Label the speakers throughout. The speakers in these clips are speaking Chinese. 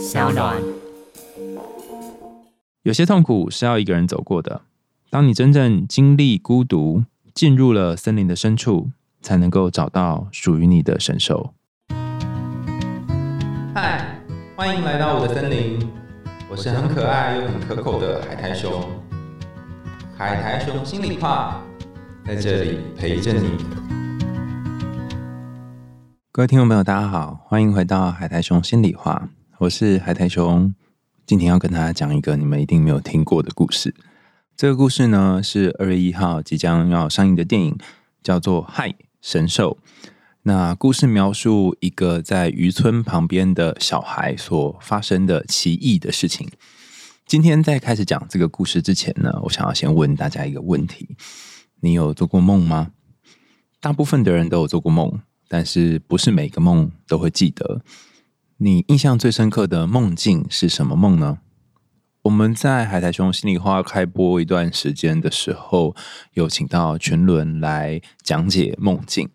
Speaker 1: 小暖。
Speaker 2: 有些痛苦是要一个人走过的。当你真正经历孤独，进入了森林的深处，才能够找到属于你的神兽。嗨，欢迎来到我的森林，我是很可爱又很可口的海苔熊。海苔熊心里话，在这里陪着你。各位听众朋友，大家好，欢迎回到海苔熊心里话，我是海苔熊。今天要跟大家讲一个你们一定没有听过的故事。这个故事呢，是二月一号即将要上映的电影，叫做《嗨神兽》。那故事描述一个在渔村旁边的小孩所发生的奇异的事情。今天在开始讲这个故事之前呢，我想要先问大家一个问题：你有做过梦吗？大部分的人都有做过梦。但是不是每个梦都会记得？你印象最深刻的梦境是什么梦呢？我们在海苔熊心里话开播一段时间的时候，有请到全伦来讲解梦境。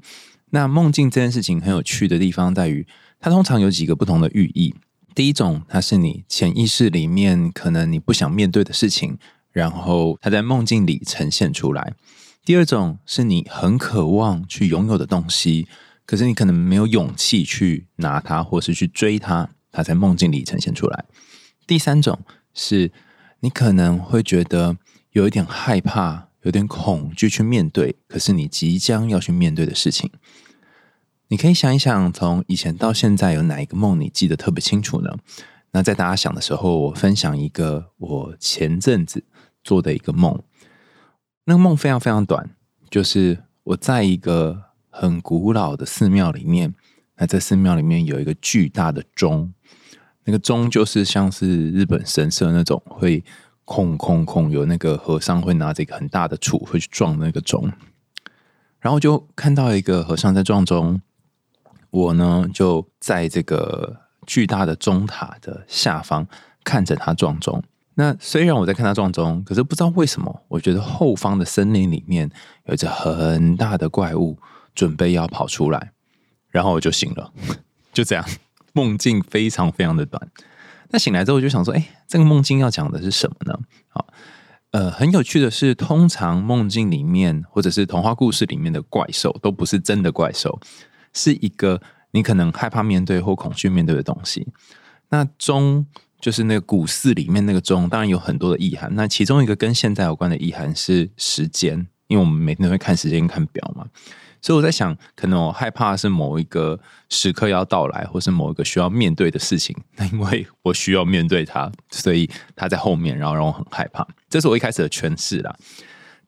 Speaker 2: 那梦境这件事情很有趣的地方在于，它通常有几个不同的寓意。第一种，它是你潜意识里面可能你不想面对的事情，然后它在梦境里呈现出来；第二种，是你很渴望去拥有的东西。可是你可能没有勇气去拿它，或是去追它，它在梦境里呈现出来。第三种是你可能会觉得有一点害怕，有点恐惧去面对，可是你即将要去面对的事情。你可以想一想，从以前到现在，有哪一个梦你记得特别清楚呢？那在大家想的时候，我分享一个我前阵子做的一个梦。那个梦非常非常短，就是我在一个。很古老的寺庙里面，那在寺庙里面有一个巨大的钟，那个钟就是像是日本神社那种会空空空，有那个和尚会拿着一个很大的杵会去撞那个钟，然后就看到一个和尚在撞钟，我呢就在这个巨大的钟塔的下方看着他撞钟。那虽然我在看他撞钟，可是不知道为什么，我觉得后方的森林里面有一只很大的怪物。准备要跑出来，然后我就醒了，就这样，梦境非常非常的短。那醒来之后，我就想说，哎，这个梦境要讲的是什么呢？好，呃，很有趣的是，通常梦境里面或者是童话故事里面的怪兽，都不是真的怪兽，是一个你可能害怕面对或恐惧面对的东西。那钟就是那个古寺里面那个钟，当然有很多的意涵。那其中一个跟现在有关的意涵是时间，因为我们每天都会看时间、看表嘛。所以我在想，可能我害怕是某一个时刻要到来，或是某一个需要面对的事情。那因为我需要面对它，所以它在后面，然后让我很害怕。这是我一开始的诠释啦。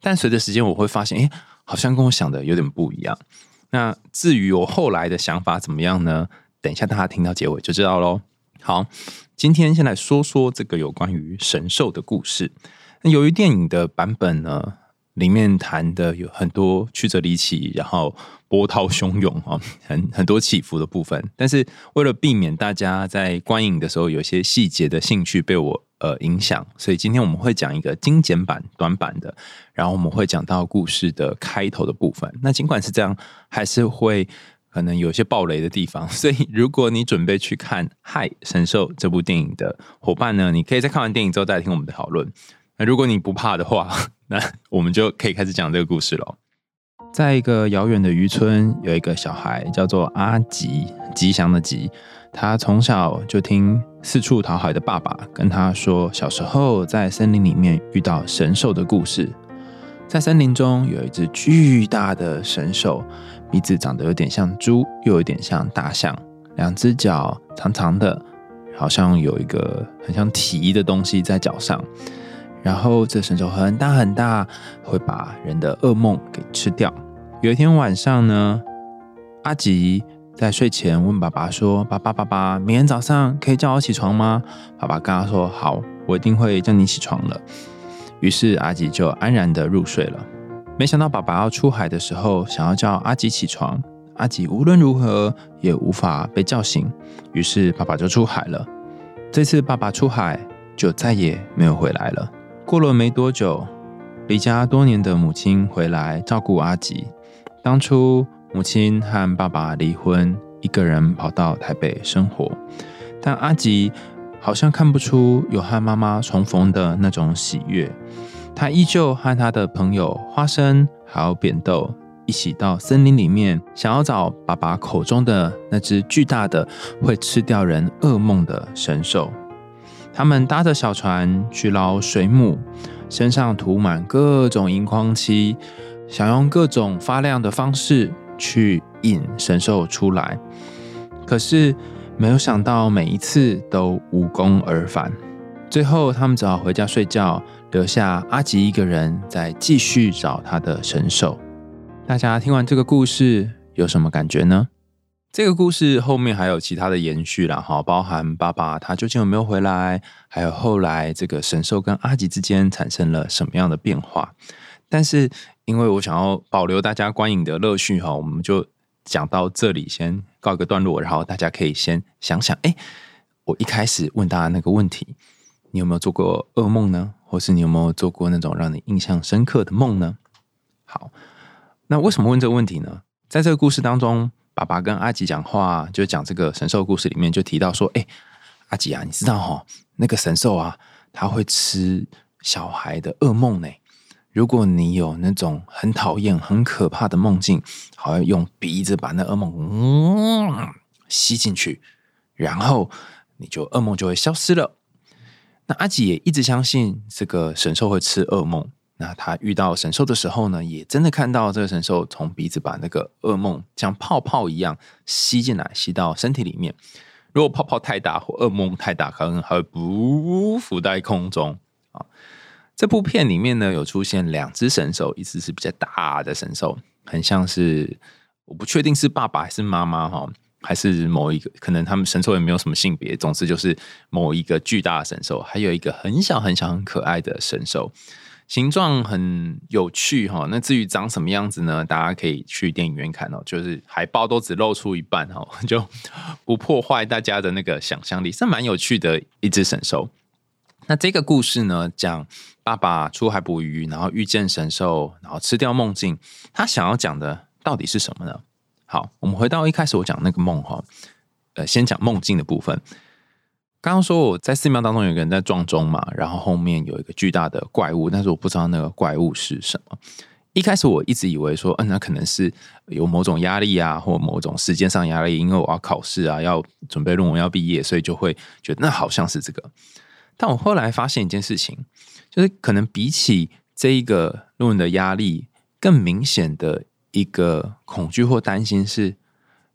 Speaker 2: 但随着时间，我会发现，哎，好像跟我想的有点不一样。那至于我后来的想法怎么样呢？等一下大家听到结尾就知道喽。好，今天先来说说这个有关于神兽的故事。那由于电影的版本呢？里面谈的有很多曲折离奇，然后波涛汹涌啊，很很多起伏的部分。但是为了避免大家在观影的时候有些细节的兴趣被我呃影响，所以今天我们会讲一个精简版、短版的，然后我们会讲到故事的开头的部分。那尽管是这样，还是会可能有些暴雷的地方。所以如果你准备去看《嗨神兽》这部电影的伙伴呢，你可以在看完电影之后再听我们的讨论。那如果你不怕的话，那 我们就可以开始讲这个故事了。在一个遥远的渔村，有一个小孩叫做阿吉，吉祥的吉。他从小就听四处讨好的爸爸跟他说，小时候在森林里面遇到神兽的故事。在森林中有一只巨大的神兽，鼻子长得有点像猪，又有点像大象，两只脚长长的，好像有一个很像蹄的东西在脚上。然后这神兽很大很大，会把人的噩梦给吃掉。有一天晚上呢，阿吉在睡前问爸爸说：“爸爸，爸爸，明天早上可以叫我起床吗？”爸爸跟他说：“好，我一定会叫你起床了。”于是阿吉就安然的入睡了。没想到爸爸要出海的时候，想要叫阿吉起床，阿吉无论如何也无法被叫醒，于是爸爸就出海了。这次爸爸出海就再也没有回来了。过了没多久，离家多年的母亲回来照顾阿吉。当初母亲和爸爸离婚，一个人跑到台北生活。但阿吉好像看不出有和妈妈重逢的那种喜悦。他依旧和他的朋友花生还有扁豆一起到森林里面，想要找爸爸口中的那只巨大的会吃掉人噩梦的神兽。他们搭着小船去捞水母，身上涂满各种荧光漆，想用各种发亮的方式去引神兽出来。可是没有想到，每一次都无功而返。最后，他们只好回家睡觉。留下阿吉一个人在继续找他的神兽。大家听完这个故事有什么感觉呢？这个故事后面还有其他的延续啦，哈，包含爸爸他究竟有没有回来，还有后来这个神兽跟阿吉之间产生了什么样的变化。但是因为我想要保留大家观影的乐趣哈，我们就讲到这里，先告一个段落，然后大家可以先想想，哎，我一开始问大家那个问题，你有没有做过噩梦呢？或是你有没有做过那种让你印象深刻的梦呢？好，那为什么问这个问题呢？在这个故事当中，爸爸跟阿吉讲话，就讲这个神兽故事里面就提到说：“哎，阿吉啊，你知道哈，那个神兽啊，他会吃小孩的噩梦呢。如果你有那种很讨厌、很可怕的梦境，好像用鼻子把那噩梦嗯吸进去，然后你就噩梦就会消失了。”那阿吉也一直相信这个神兽会吃噩梦。那他遇到神兽的时候呢，也真的看到这个神兽从鼻子把那个噩梦像泡泡一样吸进来，吸到身体里面。如果泡泡太大或噩梦太大，可能还会不浮在空中啊。这部片里面呢，有出现两只神兽，一只是比较大的神兽，很像是我不确定是爸爸还是妈妈哈。还是某一个，可能他们神兽也没有什么性别，总之就是某一个巨大的神兽，还有一个很小很小很可爱的神兽，形状很有趣哈。那至于长什么样子呢？大家可以去电影院看哦，就是海报都只露出一半哈，就不破坏大家的那个想象力，是蛮有趣的一只神兽。那这个故事呢，讲爸爸出海捕鱼，然后遇见神兽，然后吃掉梦境，他想要讲的到底是什么呢？好，我们回到一开始我讲那个梦哈，呃，先讲梦境的部分。刚刚说我在寺庙当中有个人在撞钟嘛，然后后面有一个巨大的怪物，但是我不知道那个怪物是什么。一开始我一直以为说，嗯，那可能是有某种压力啊，或某种时间上压力，因为我要考试啊，要准备论文要毕业，所以就会觉得那好像是这个。但我后来发现一件事情，就是可能比起这一个论文的压力，更明显的。一个恐惧或担心，是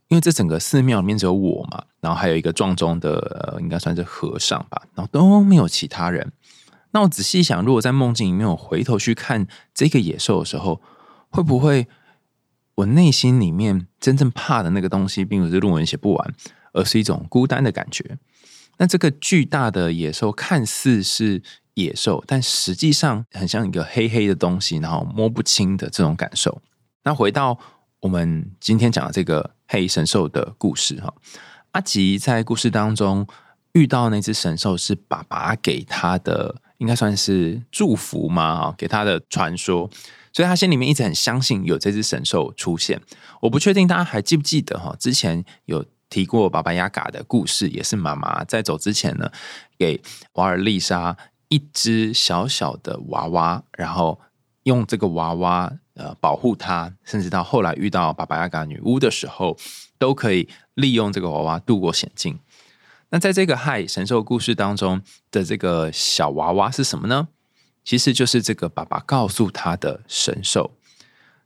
Speaker 2: 因为这整个寺庙里面只有我嘛，然后还有一个撞钟的，应该算是和尚吧，然后都没有其他人。那我仔细想，如果在梦境里面，我回头去看这个野兽的时候，会不会我内心里面真正怕的那个东西，并不是论文写不完，而是一种孤单的感觉？那这个巨大的野兽看似是野兽，但实际上很像一个黑黑的东西，然后摸不清的这种感受。那回到我们今天讲的这个黑神兽的故事哈，阿吉在故事当中遇到那只神兽是爸爸给他的，应该算是祝福吗？哈，给他的传说，所以他心里面一直很相信有这只神兽出现。我不确定大家还记不记得哈，之前有提过巴巴雅嘎的故事，也是妈妈在走之前呢，给瓦尔丽莎一只小小的娃娃，然后用这个娃娃。呃，保护他，甚至到后来遇到巴巴亚嘎女巫的时候，都可以利用这个娃娃度过险境。那在这个害神兽故事当中的这个小娃娃是什么呢？其实就是这个爸爸告诉他的神兽。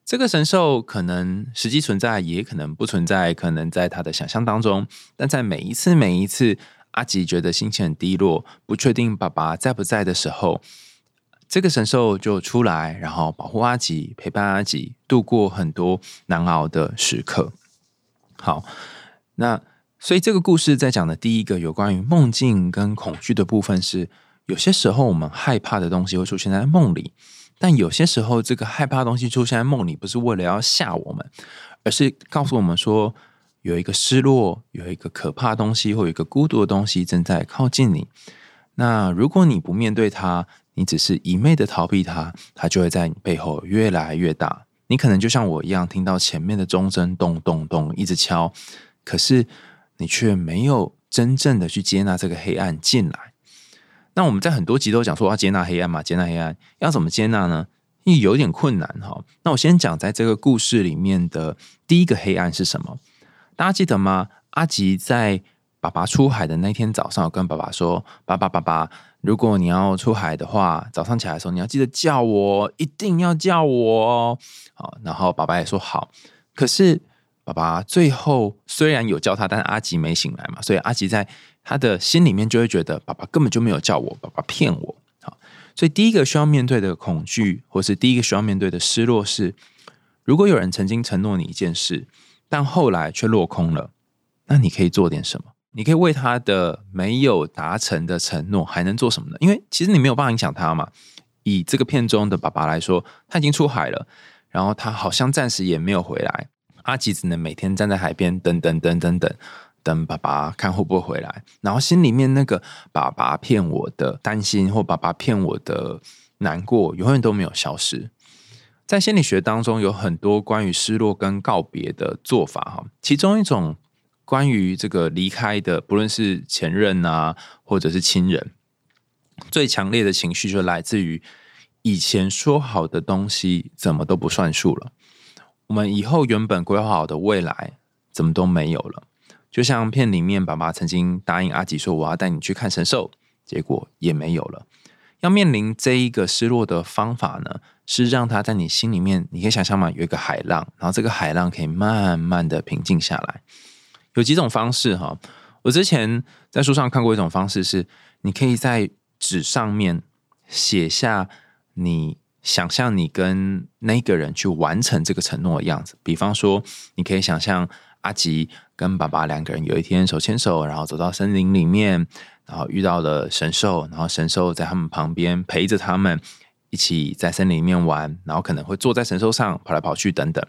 Speaker 2: 这个神兽可能实际存在，也可能不存在，可能在他的想象当中。但在每一次每一次阿吉觉得心情很低落，不确定爸爸在不在的时候。这个神兽就出来，然后保护阿吉，陪伴阿吉度过很多难熬的时刻。好，那所以这个故事在讲的第一个有关于梦境跟恐惧的部分是，有些时候我们害怕的东西会出现在梦里，但有些时候这个害怕的东西出现在梦里，不是为了要吓我们，而是告诉我们说有一个失落，有一个可怕的东西，或有一个孤独的东西正在靠近你。那如果你不面对它，你只是一昧的逃避它，它就会在你背后越来越大。你可能就像我一样，听到前面的钟声咚咚咚一直敲，可是你却没有真正的去接纳这个黑暗进来。那我们在很多集都讲说要接纳黑暗嘛，接纳黑暗要怎么接纳呢？因为有点困难哈。那我先讲在这个故事里面的第一个黑暗是什么？大家记得吗？阿吉在爸爸出海的那天早上，跟爸爸说：“爸爸，爸爸，如果你要出海的话，早上起来的时候你要记得叫我，一定要叫我哦。”好，然后爸爸也说好。可是爸爸最后虽然有叫他，但是阿吉没醒来嘛，所以阿吉在他的心里面就会觉得爸爸根本就没有叫我，爸爸骗我。好，所以第一个需要面对的恐惧，或是第一个需要面对的失落是：如果有人曾经承诺你一件事，但后来却落空了。那你可以做点什么？你可以为他的没有达成的承诺还能做什么呢？因为其实你没有办法影响他嘛。以这个片中的爸爸来说，他已经出海了，然后他好像暂时也没有回来。阿吉只能每天站在海边等等等等等等爸爸看会不会回来，然后心里面那个爸爸骗我的担心或爸爸骗我的难过，永远都没有消失。在心理学当中，有很多关于失落跟告别的做法哈，其中一种。关于这个离开的，不论是前任啊，或者是亲人，最强烈的情绪就来自于以前说好的东西怎么都不算数了。我们以后原本规划好的未来怎么都没有了。就像片里面，爸爸曾经答应阿吉说：“我要带你去看神兽”，结果也没有了。要面临这一个失落的方法呢，是让他在你心里面，你可以想象吗？有一个海浪，然后这个海浪可以慢慢的平静下来。有几种方式哈，我之前在书上看过一种方式是，你可以在纸上面写下你想象你跟那个人去完成这个承诺的样子。比方说，你可以想象阿吉跟爸爸两个人有一天手牵手，然后走到森林里面，然后遇到了神兽，然后神兽在他们旁边陪着他们一起在森林里面玩，然后可能会坐在神兽上跑来跑去等等。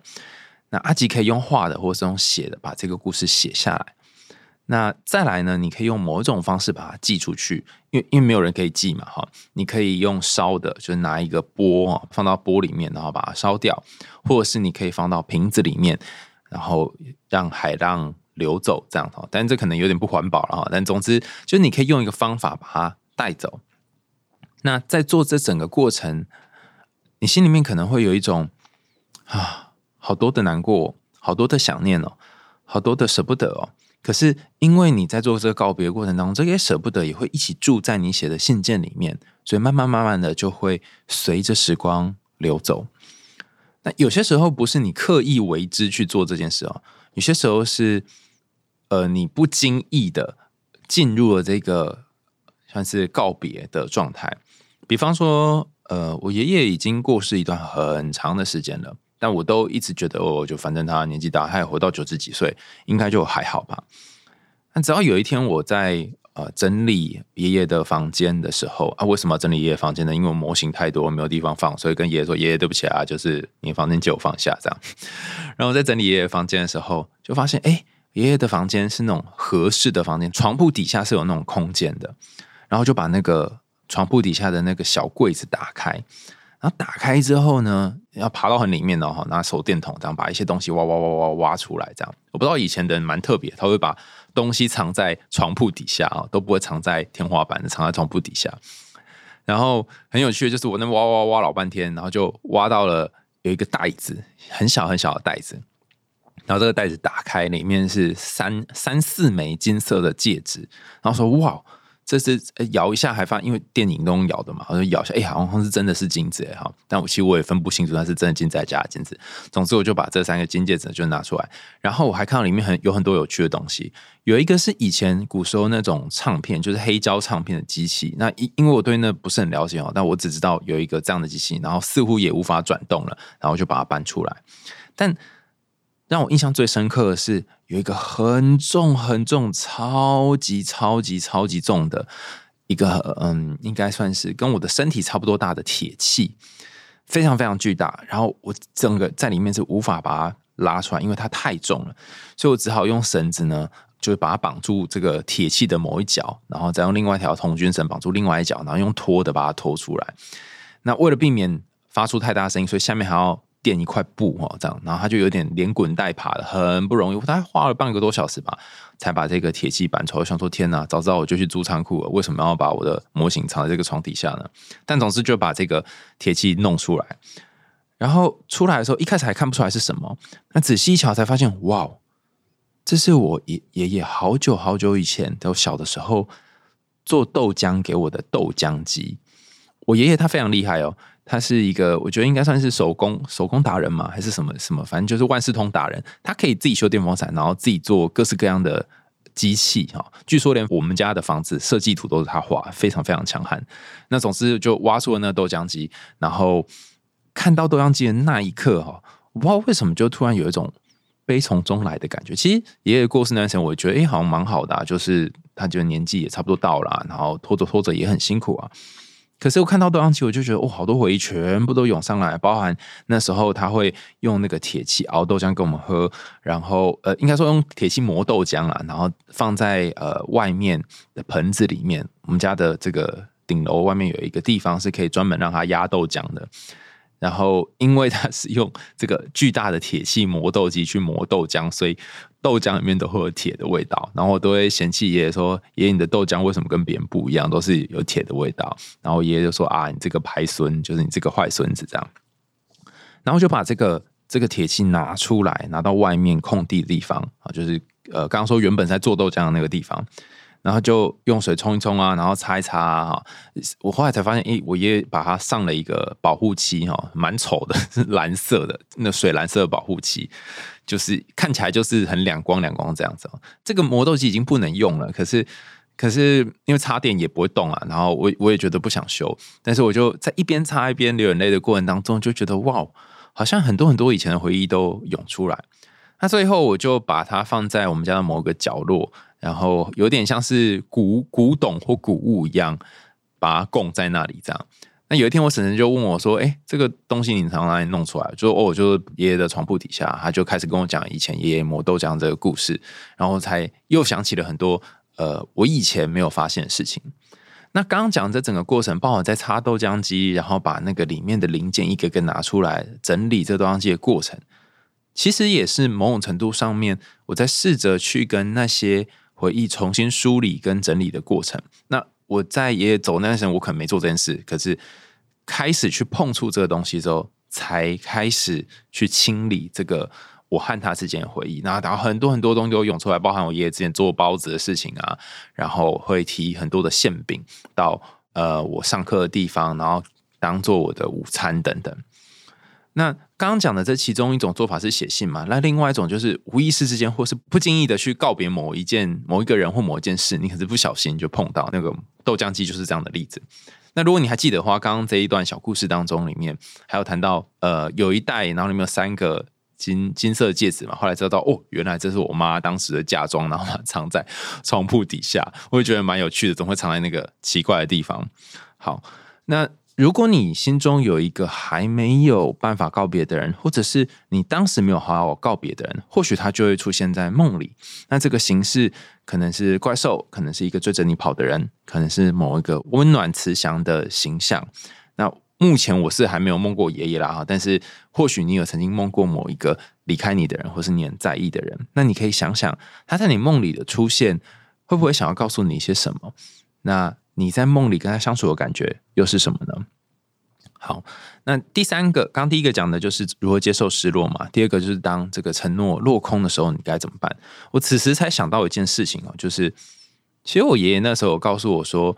Speaker 2: 那阿吉可以用画的，或者是用写的，把这个故事写下来。那再来呢？你可以用某一种方式把它寄出去，因为因为没有人可以寄嘛，哈。你可以用烧的，就是拿一个钵放到钵里面，然后把它烧掉，或者是你可以放到瓶子里面，然后让海浪流走，这样哈。但这可能有点不环保了哈。但总之，就是你可以用一个方法把它带走。那在做这整个过程，你心里面可能会有一种啊。好多的难过，好多的想念哦，好多的舍不得哦。可是因为你在做这个告别过程当中，这些舍不得也会一起住在你写的信件里面，所以慢慢慢慢的就会随着时光流走。那有些时候不是你刻意为之去做这件事哦，有些时候是呃你不经意的进入了这个算是告别的状态。比方说，呃，我爷爷已经过世一段很长的时间了。但我都一直觉得，哦，就反正他年纪大，他也活到九十几岁，应该就还好吧。那只要有一天我在呃整理爷爷的房间的时候啊，为什么要整理爷爷房间呢？因为我模型太多，没有地方放，所以跟爷爷说：“爷爷，对不起啊，就是你房间借我放下这样。”然后在整理爷爷房间的时候，就发现，哎，爷爷的房间是那种合适的房间，床铺底下是有那种空间的，然后就把那个床铺底下的那个小柜子打开。然后打开之后呢，要爬到很里面的哈，拿手电筒这样把一些东西挖挖挖挖挖出来，这样我不知道以前的人蛮特别，他会把东西藏在床铺底下啊，都不会藏在天花板，藏在床铺底下。然后很有趣的就是我那挖挖挖老半天，然后就挖到了有一个袋子，很小很小的袋子，然后这个袋子打开，里面是三三四枚金色的戒指，然后说哇。这是摇一下还发，因为电影都用摇的嘛，我就摇一下，哎，好像是真的是金子哎哈，但我其实我也分不清楚它是真的金子还假的金子。总之，我就把这三个金戒指就拿出来，然后我还看到里面很有很多有趣的东西，有一个是以前古时候那种唱片，就是黑胶唱片的机器。那因因为我对那不是很了解哦，但我只知道有一个这样的机器，然后似乎也无法转动了，然后就把它搬出来，但。让我印象最深刻的是，有一个很重、很重、超级、超级、超级重的一个，嗯，应该算是跟我的身体差不多大的铁器，非常非常巨大。然后我整个在里面是无法把它拉出来，因为它太重了，所以我只好用绳子呢，就是把它绑住这个铁器的某一角，然后再用另外一条童军绳绑住另外一角，然后用拖的把它拖出来。那为了避免发出太大声音，所以下面还要垫一块布哦，这样，然后他就有点连滚带爬的，很不容易。他花了半个多小时吧，才把这个铁器板出来。想说，天哪，早知道我就去租仓库了。为什么要把我的模型藏在这个床底下呢？但总之就把这个铁器弄出来。然后出来的时候，一开始还看不出来是什么，那仔细一瞧才发现，哇，这是我爷爷爷好久好久以前，我小的时候做豆浆给我的豆浆机。我爷爷他非常厉害哦。他是一个，我觉得应该算是手工手工达人嘛，还是什么什么，反正就是万事通达人。他可以自己修电风扇，然后自己做各式各样的机器哈。据说连我们家的房子设计图都是他画，非常非常强悍。那总之就挖出了那豆浆机，然后看到豆浆机的那一刻哈，我不知道为什么就突然有一种悲从中来的感觉。其实爷爷过世那段时间，我觉得哎，好像蛮好的，就是他觉得年纪也差不多到了，然后拖着拖着也很辛苦啊。可是我看到豆浆机，我就觉得哦，好多回忆全部都涌上来，包含那时候他会用那个铁器熬豆浆给我们喝，然后呃，应该说用铁器磨豆浆啊，然后放在呃外面的盆子里面。我们家的这个顶楼外面有一个地方是可以专门让它压豆浆的。然后，因为它是用这个巨大的铁器磨豆机去磨豆浆，所以豆浆里面都会有铁的味道。然后我都会嫌弃爷爷说：“爷爷，你的豆浆为什么跟别人不一样，都是有铁的味道？”然后爷爷就说：“啊，你这个排孙，就是你这个坏孙子。”这样，然后就把这个这个铁器拿出来，拿到外面空地的地方啊，就是呃，刚刚说原本在做豆浆的那个地方。然后就用水冲一冲啊，然后擦一擦啊。我后来才发现，诶，我爷爷把它上了一个保护漆哈，蛮丑的，是 蓝色的，那水蓝色的保护漆，就是看起来就是很亮光亮光这样子。这个磨豆机已经不能用了，可是可是因为插电也不会动啊。然后我我也觉得不想修，但是我就在一边擦一边流眼泪的过程当中，就觉得哇，好像很多很多以前的回忆都涌出来。那最后我就把它放在我们家的某个角落。然后有点像是古古董或古物一样，把它供在那里这样。那有一天，我婶婶就问我说：“哎，这个东西你从哪里弄出来？”就哦，就是爷爷的床铺底下。他就开始跟我讲以前爷爷磨豆浆这个故事，然后才又想起了很多呃我以前没有发现的事情。那刚刚讲这整个过程，包括在擦豆浆机，然后把那个里面的零件一个个拿出来整理这豆浆机的过程，其实也是某种程度上面，我在试着去跟那些。回忆重新梳理跟整理的过程。那我在爷爷走那段时，我可能没做这件事，可是开始去碰触这个东西之后，才开始去清理这个我和他之间的回忆。然后，很多很多东西都涌出来，包含我爷爷之前做包子的事情啊，然后会提很多的馅饼到呃我上课的地方，然后当做我的午餐等等。那刚刚讲的这其中一种做法是写信嘛？那另外一种就是无意识之间或是不经意的去告别某一件、某一个人或某一件事，你可是不小心就碰到那个豆浆机，就是这样的例子。那如果你还记得的话，刚刚这一段小故事当中，里面还有谈到呃，有一袋，然后里面有三个金金色戒指嘛。后来知道哦，原来这是我妈当时的嫁妆，然后藏在 床铺底下，我也觉得蛮有趣的，总会藏在那个奇怪的地方。好，那。如果你心中有一个还没有办法告别的人，或者是你当时没有好好告别的人，或许他就会出现在梦里。那这个形式可能是怪兽，可能是一个追着你跑的人，可能是某一个温暖慈祥的形象。那目前我是还没有梦过爷爷啦哈，但是或许你有曾经梦过某一个离开你的人，或是你很在意的人。那你可以想想他在你梦里的出现，会不会想要告诉你一些什么？那。你在梦里跟他相处的感觉又是什么呢？好，那第三个，刚第一个讲的就是如何接受失落嘛。第二个就是当这个承诺落空的时候，你该怎么办？我此时才想到一件事情哦，就是其实我爷爷那时候告诉我说：“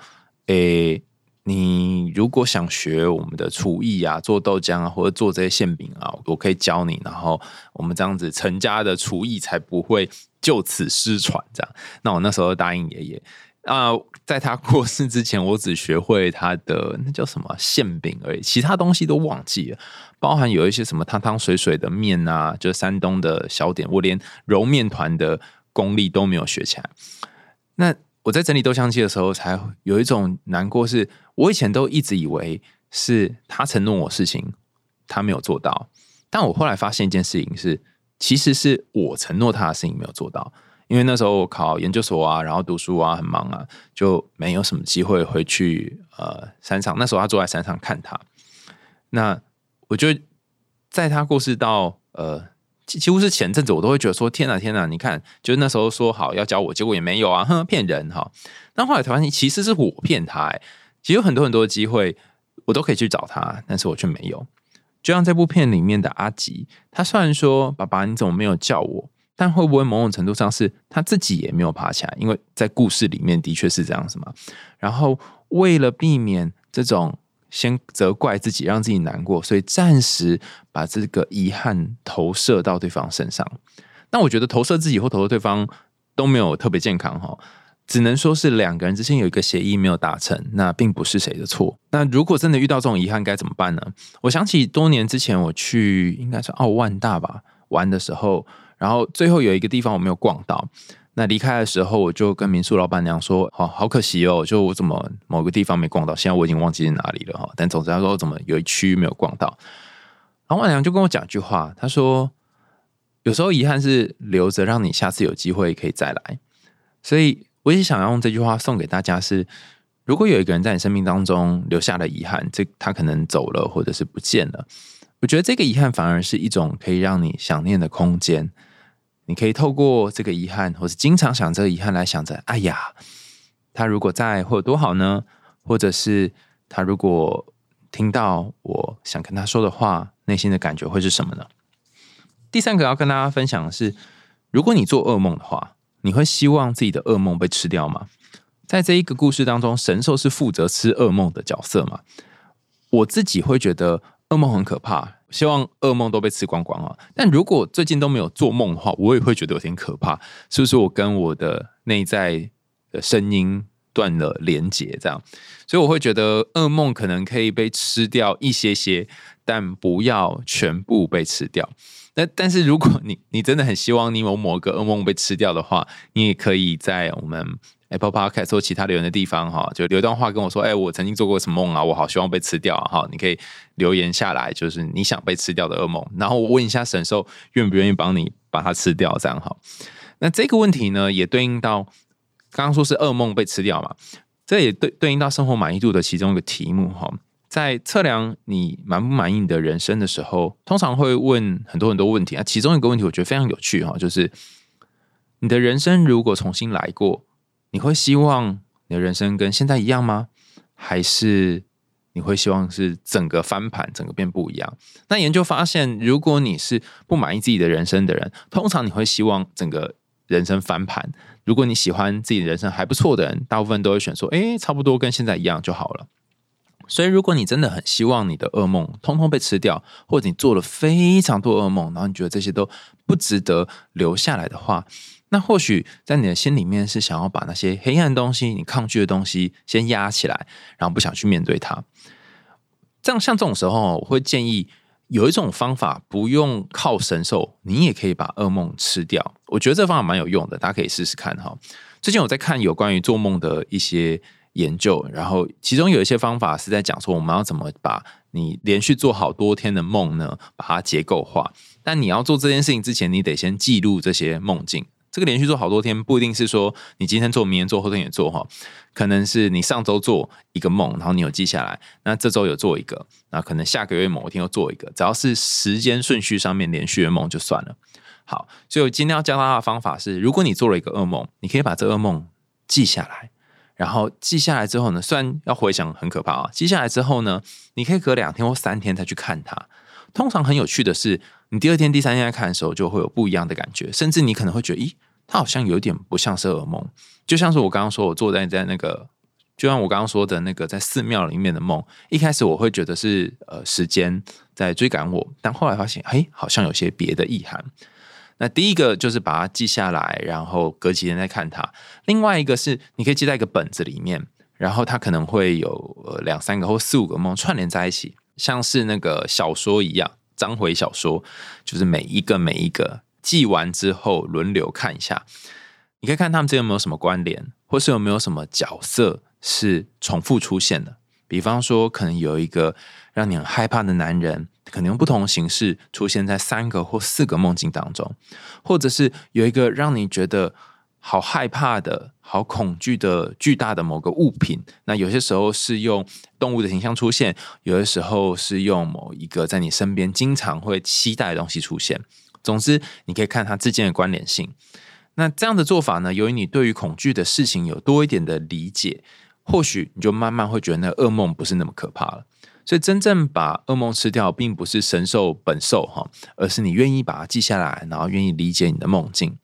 Speaker 2: 诶，你如果想学我们的厨艺啊，做豆浆啊，或者做这些馅饼啊，我可以教你。然后我们这样子成家的厨艺才不会就此失传。这样，那我那时候答应爷爷。”啊，在他过世之前，我只学会他的那叫什么馅饼而已，其他东西都忘记了。包含有一些什么汤汤水水的面啊，就山东的小点，我连揉面团的功力都没有学起来。那我在整理豆香机的时候，才有一种难过，是我以前都一直以为是他承诺我事情，他没有做到。但我后来发现一件事情是，其实是我承诺他的事情没有做到。因为那时候我考研究所啊，然后读书啊，很忙啊，就没有什么机会回去呃山上。那时候他坐在山上看他，那我就在他过世到呃。几乎是前阵子，我都会觉得说：“天哪，天哪！你看，就是那时候说好要教我，结果也没有啊，哼，骗人哈！”那后来才发现，其实是我骗他。哎，其实有很多很多的机会，我都可以去找他，但是我却没有。就像这部片里面的阿吉，他虽然说：“爸爸，你怎么没有叫我？”但会不会某种程度上是他自己也没有爬起来？因为在故事里面的确是这样子嘛。然后为了避免这种。先责怪自己，让自己难过，所以暂时把这个遗憾投射到对方身上。那我觉得投射自己或投射对方都没有特别健康哈，只能说是两个人之间有一个协议没有达成，那并不是谁的错。那如果真的遇到这种遗憾，该怎么办呢？我想起多年之前我去应该是奥万大吧玩的时候，然后最后有一个地方我没有逛到。那离开的时候，我就跟民宿老板娘说：“好好可惜哦，就我怎么某个地方没逛到，现在我已经忘记在哪里了哈。但总之他说怎么有一区没有逛到，老板娘就跟我讲一句话，她说：有时候遗憾是留着，让你下次有机会可以再来。所以我也想要用这句话送给大家：是如果有一个人在你生命当中留下了遗憾，这他可能走了或者是不见了，我觉得这个遗憾反而是一种可以让你想念的空间。”你可以透过这个遗憾，或是经常想这个遗憾来想着，哎呀，他如果在会有多好呢？或者是他如果听到我想跟他说的话，内心的感觉会是什么呢？第三个要跟大家分享的是，如果你做噩梦的话，你会希望自己的噩梦被吃掉吗？在这一个故事当中，神兽是负责吃噩梦的角色嘛？我自己会觉得噩梦很可怕。希望噩梦都被吃光光啊！但如果最近都没有做梦的话，我也会觉得有点可怕。是不是我跟我的内在的声音断了连接？这样，所以我会觉得噩梦可能可以被吃掉一些些，但不要全部被吃掉。那但是如果你你真的很希望你有某个噩梦被吃掉的话，你也可以在我们。Apple Podcast 或其他留言的地方哈，就留段话跟我说，哎，我曾经做过什么梦啊？我好希望被吃掉啊！哈，你可以留言下来，就是你想被吃掉的噩梦，然后我问一下神兽愿不愿意帮你把它吃掉，这样哈。那这个问题呢，也对应到刚刚说是噩梦被吃掉嘛？这也对对应到生活满意度的其中一个题目哈。在测量你满不满意你的人生的时候，通常会问很多很多问题啊。其中一个问题我觉得非常有趣哈，就是你的人生如果重新来过。你会希望你的人生跟现在一样吗？还是你会希望是整个翻盘，整个变不一样？那研究发现，如果你是不满意自己的人生的人，通常你会希望整个人生翻盘。如果你喜欢自己的人生还不错的人，大部分都会选说：“哎，差不多跟现在一样就好了。”所以，如果你真的很希望你的噩梦通通被吃掉，或者你做了非常多噩梦，然后你觉得这些都不值得留下来的话，那或许在你的心里面是想要把那些黑暗的东西、你抗拒的东西先压起来，然后不想去面对它。这样像这种时候，我会建议有一种方法，不用靠神兽，你也可以把噩梦吃掉。我觉得这方法蛮有用的，大家可以试试看哈。最近我在看有关于做梦的一些研究，然后其中有一些方法是在讲说，我们要怎么把你连续做好多天的梦呢，把它结构化。但你要做这件事情之前，你得先记录这些梦境。这个连续做好多天，不一定是说你今天做，明天做，后天也做哈。可能是你上周做一个梦，然后你有记下来，那这周有做一个，那可能下个月某一天又做一个，只要是时间顺序上面连续的梦就算了。好，所以我今天要教大家的方法是：如果你做了一个噩梦，你可以把这噩梦记下来，然后记下来之后呢，虽然要回想很可怕啊，记下来之后呢，你可以隔两天或三天再去看它。通常很有趣的是。你第二天、第三天在看的时候，就会有不一样的感觉，甚至你可能会觉得，咦，它好像有点不像是噩梦，就像是我刚刚说，我坐在在那个，就像我刚刚说的那个在寺庙里面的梦，一开始我会觉得是呃时间在追赶我，但后来发现，嘿，好像有些别的意涵。那第一个就是把它记下来，然后隔几天再看它；另外一个是你可以记在一个本子里面，然后它可能会有呃两三个或四五个梦串联在一起，像是那个小说一样。章回小说就是每一个每一个记完之后轮流看一下，你可以看他们之间有没有什么关联，或是有没有什么角色是重复出现的。比方说，可能有一个让你很害怕的男人，可能用不同的形式出现在三个或四个梦境当中，或者是有一个让你觉得好害怕的、好恐惧的巨大的某个物品。那有些时候是用动物的形象出现，有的时候是用某一个在你身边经常会期待的东西出现。总之，你可以看它之间的关联性。那这样的做法呢，由于你对于恐惧的事情有多一点的理解，或许你就慢慢会觉得那噩梦不是那么可怕了。所以，真正把噩梦吃掉，并不是神兽本兽哈，而是你愿意把它记下来，然后愿意理解你的梦境。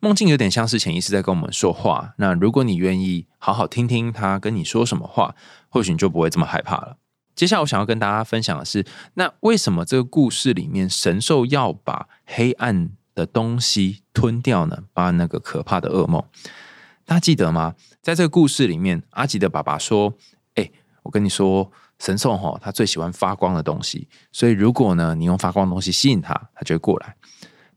Speaker 2: 梦境有点像是潜意识在跟我们说话。那如果你愿意好好听听他跟你说什么话，或许你就不会这么害怕了。接下来我想要跟大家分享的是，那为什么这个故事里面神兽要把黑暗的东西吞掉呢？把那个可怕的噩梦，大家记得吗？在这个故事里面，阿吉的爸爸说：“哎，我跟你说，神兽哈，他最喜欢发光的东西，所以如果呢，你用发光的东西吸引他，他就会过来。”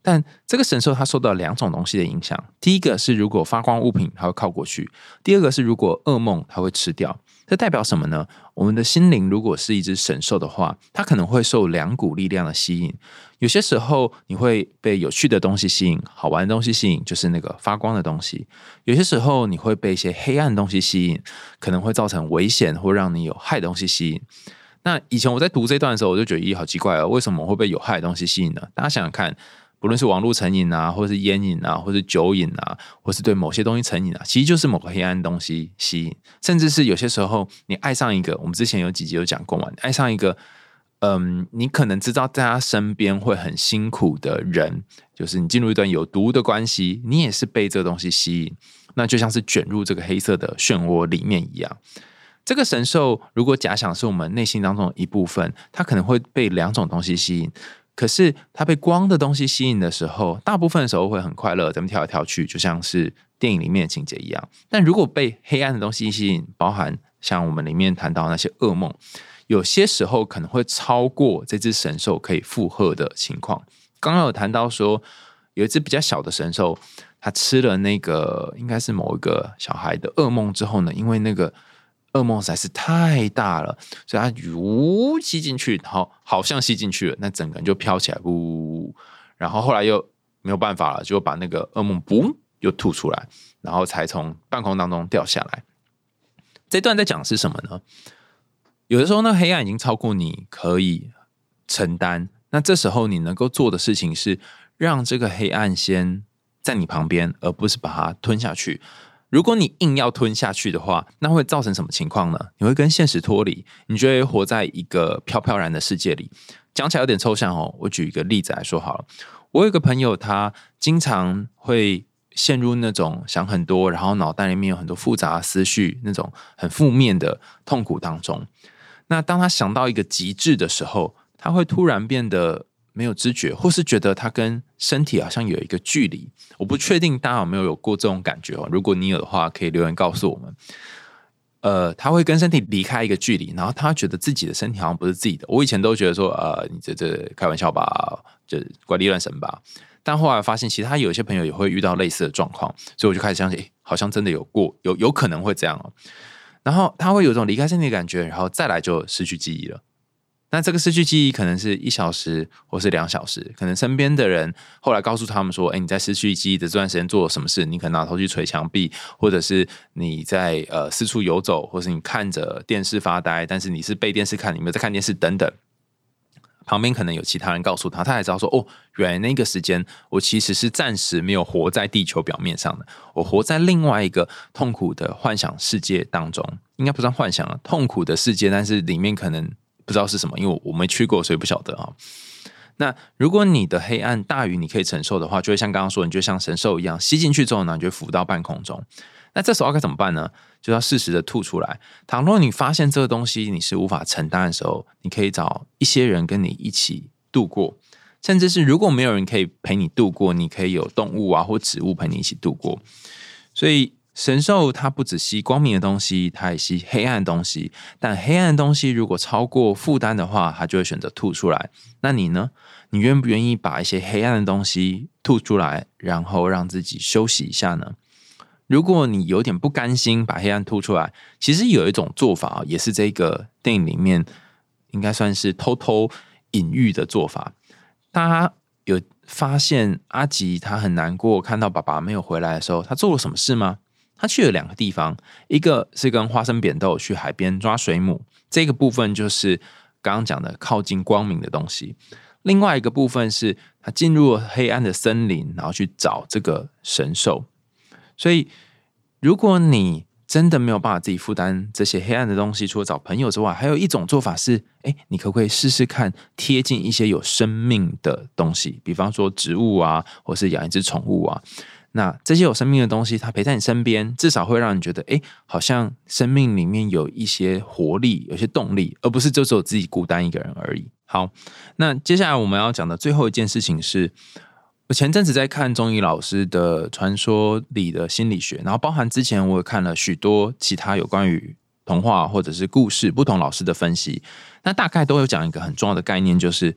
Speaker 2: 但这个神兽它受到两种东西的影响，第一个是如果发光物品它会靠过去，第二个是如果噩梦它会吃掉。这代表什么呢？我们的心灵如果是一只神兽的话，它可能会受两股力量的吸引。有些时候你会被有趣的东西吸引，好玩的东西吸引，就是那个发光的东西；有些时候你会被一些黑暗的东西吸引，可能会造成危险或让你有害的东西吸引。那以前我在读这段的时候，我就觉得咦，好奇怪哦，为什么会被有害的东西吸引呢？大家想想看。不论是网络成瘾啊，或是烟瘾啊，或是酒瘾啊，或是对某些东西成瘾啊，其实就是某个黑暗东西吸引，甚至是有些时候你爱上一个，我们之前有几集有讲过嘛，爱上一个，嗯，你可能知道在他身边会很辛苦的人，就是你进入一段有毒的关系，你也是被这个东西吸引，那就像是卷入这个黑色的漩涡里面一样。这个神兽如果假想是我们内心当中的一部分，它可能会被两种东西吸引。可是他被光的东西吸引的时候，大部分的时候会很快乐，咱们跳来跳去，就像是电影里面的情节一样。但如果被黑暗的东西吸引，包含像我们里面谈到那些噩梦，有些时候可能会超过这只神兽可以负荷的情况。刚刚有谈到说，有一只比较小的神兽，它吃了那个应该是某一个小孩的噩梦之后呢，因为那个。噩梦实在是太大了，所以它如吸进去，然后好像吸进去了，那整个人就飘起来，呜！然后后来又没有办法了，就把那个噩梦嘣又吐出来，然后才从半空当中掉下来。这段在讲是什么呢？有的时候，那黑暗已经超过你可以承担，那这时候你能够做的事情是让这个黑暗先在你旁边，而不是把它吞下去。如果你硬要吞下去的话，那会造成什么情况呢？你会跟现实脱离，你就会活在一个飘飘然的世界里。讲起来有点抽象哦。我举一个例子来说好了。我有一个朋友，他经常会陷入那种想很多，然后脑袋里面有很多复杂思绪，那种很负面的痛苦当中。那当他想到一个极致的时候，他会突然变得。没有知觉，或是觉得他跟身体好像有一个距离，我不确定大家有没有有过这种感觉哦。如果你有的话，可以留言告诉我们。呃，他会跟身体离开一个距离，然后他觉得自己的身体好像不是自己的。我以前都觉得说，呃，你这这开玩笑吧，就怪力乱神吧。但后来发现，其他有些朋友也会遇到类似的状况，所以我就开始相信，好像真的有过，有有可能会这样哦。然后他会有种离开身体的感觉，然后再来就失去记忆了。那这个失去记忆可能是一小时或是两小时，可能身边的人后来告诉他们说：“哎，你在失去记忆的这段时间做了什么事？你可能拿头去捶墙壁，或者是你在呃四处游走，或是你看着电视发呆，但是你是被电视看，你没有在看电视等等。旁边可能有其他人告诉他，他才知道说：哦，原来那个时间我其实是暂时没有活在地球表面上的，我活在另外一个痛苦的幻想世界当中，应该不算幻想了，痛苦的世界，但是里面可能。”不知道是什么，因为我没去过，所以不晓得啊。那如果你的黑暗大于你可以承受的话，就会像刚刚说，你就像神兽一样吸进去之后呢，你就浮到半空中。那这时候该怎么办呢？就要适时的吐出来。倘若你发现这个东西你是无法承担的时候，你可以找一些人跟你一起度过，甚至是如果没有人可以陪你度过，你可以有动物啊或植物陪你一起度过。所以。神兽它不只吸光明的东西，它也吸黑暗的东西。但黑暗的东西如果超过负担的话，它就会选择吐出来。那你呢？你愿不愿意把一些黑暗的东西吐出来，然后让自己休息一下呢？如果你有点不甘心把黑暗吐出来，其实有一种做法，也是这个电影里面应该算是偷偷隐喻的做法。大家有发现阿吉他很难过，看到爸爸没有回来的时候，他做了什么事吗？他去了两个地方，一个是跟花生扁豆去海边抓水母，这个部分就是刚刚讲的靠近光明的东西；另外一个部分是他进入了黑暗的森林，然后去找这个神兽。所以，如果你真的没有办法自己负担这些黑暗的东西，除了找朋友之外，还有一种做法是：哎，你可不可以试试看贴近一些有生命的东西，比方说植物啊，或是养一只宠物啊？那这些有生命的东西，它陪在你身边，至少会让你觉得，哎，好像生命里面有一些活力，有些动力，而不是就只有自己孤单一个人而已。好，那接下来我们要讲的最后一件事情是。我前阵子在看钟仪老师的《传说里的心理学》，然后包含之前我也看了许多其他有关于童话或者是故事不同老师的分析，那大概都有讲一个很重要的概念，就是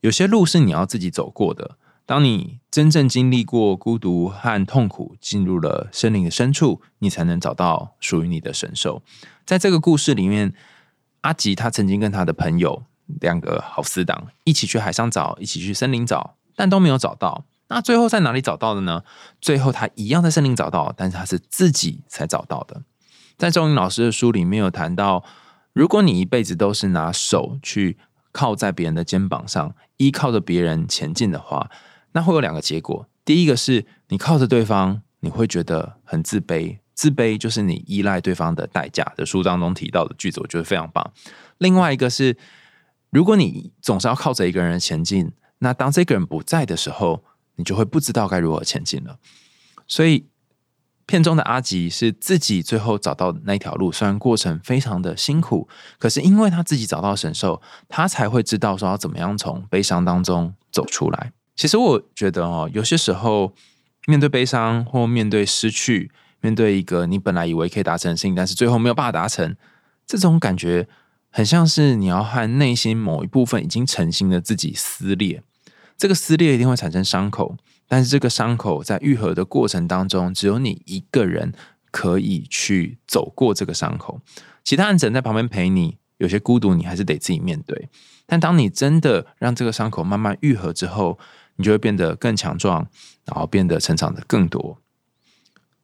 Speaker 2: 有些路是你要自己走过的。当你真正经历过孤独和痛苦，进入了森林的深处，你才能找到属于你的神兽。在这个故事里面，阿吉他曾经跟他的朋友两个好死党一起去海上找，一起去森林找。但都没有找到，那最后在哪里找到的呢？最后他一样在森林找到，但是他是自己才找到的。在钟英老师的书里面有谈到，如果你一辈子都是拿手去靠在别人的肩膀上，依靠着别人前进的话，那会有两个结果。第一个是你靠着对方，你会觉得很自卑，自卑就是你依赖对方的代价。的书当中提到的句子，我觉得非常棒。另外一个是，如果你总是要靠着一个人前进。那当这个人不在的时候，你就会不知道该如何前进了。所以片中的阿吉是自己最后找到那条路，虽然过程非常的辛苦，可是因为他自己找到神兽，他才会知道说要怎么样从悲伤当中走出来。其实我觉得哦，有些时候面对悲伤或面对失去，面对一个你本来以为可以达成的事情，但是最后没有办法达成，这种感觉很像是你要和内心某一部分已经成型的自己撕裂。这个撕裂一定会产生伤口，但是这个伤口在愈合的过程当中，只有你一个人可以去走过这个伤口，其他人只能在旁边陪你。有些孤独，你还是得自己面对。但当你真的让这个伤口慢慢愈合之后，你就会变得更强壮，然后变得成长的更多。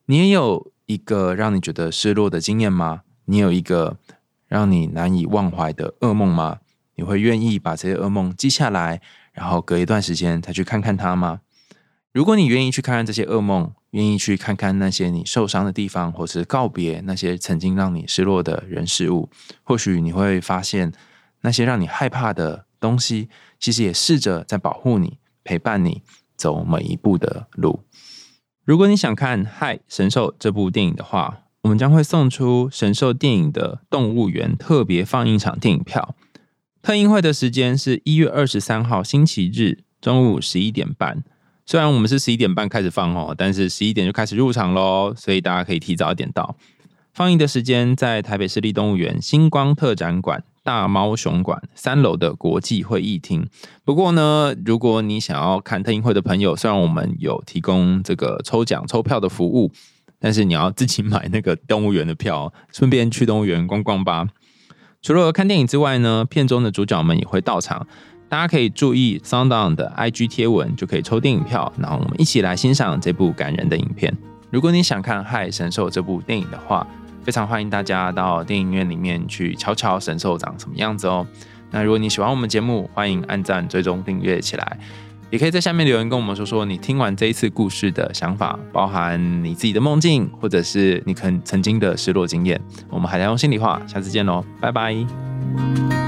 Speaker 2: 你也有一个让你觉得失落的经验吗？你有一个让你难以忘怀的噩梦吗？你会愿意把这些噩梦记下来？然后隔一段时间再去看看它吗？如果你愿意去看看这些噩梦，愿意去看看那些你受伤的地方，或是告别那些曾经让你失落的人事物，或许你会发现那些让你害怕的东西，其实也试着在保护你、陪伴你走每一步的路。如果你想看《嗨神兽》这部电影的话，我们将会送出神兽电影的动物园特别放映场电影票。特映会的时间是一月二十三号星期日中午十一点半。虽然我们是十一点半开始放哦，但是十一点就开始入场喽，所以大家可以提早一点到。放映的时间在台北市立动物园星光特展馆大猫熊馆三楼的国际会议厅。不过呢，如果你想要看特映会的朋友，虽然我们有提供这个抽奖抽票的服务，但是你要自己买那个动物园的票，顺便去动物园逛逛吧。除了看电影之外呢，片中的主角们也会到场，大家可以注意 SoundOn 的 IG 贴文，就可以抽电影票，然后我们一起来欣赏这部感人的影片。如果你想看《嗨神兽》这部电影的话，非常欢迎大家到电影院里面去瞧瞧神兽长什么样子哦。那如果你喜欢我们节目，欢迎按赞、追踪、订阅起来。也可以在下面留言跟我们说说你听完这一次故事的想法，包含你自己的梦境，或者是你可能曾经的失落经验。我们还在用心里话，下次见喽，拜拜。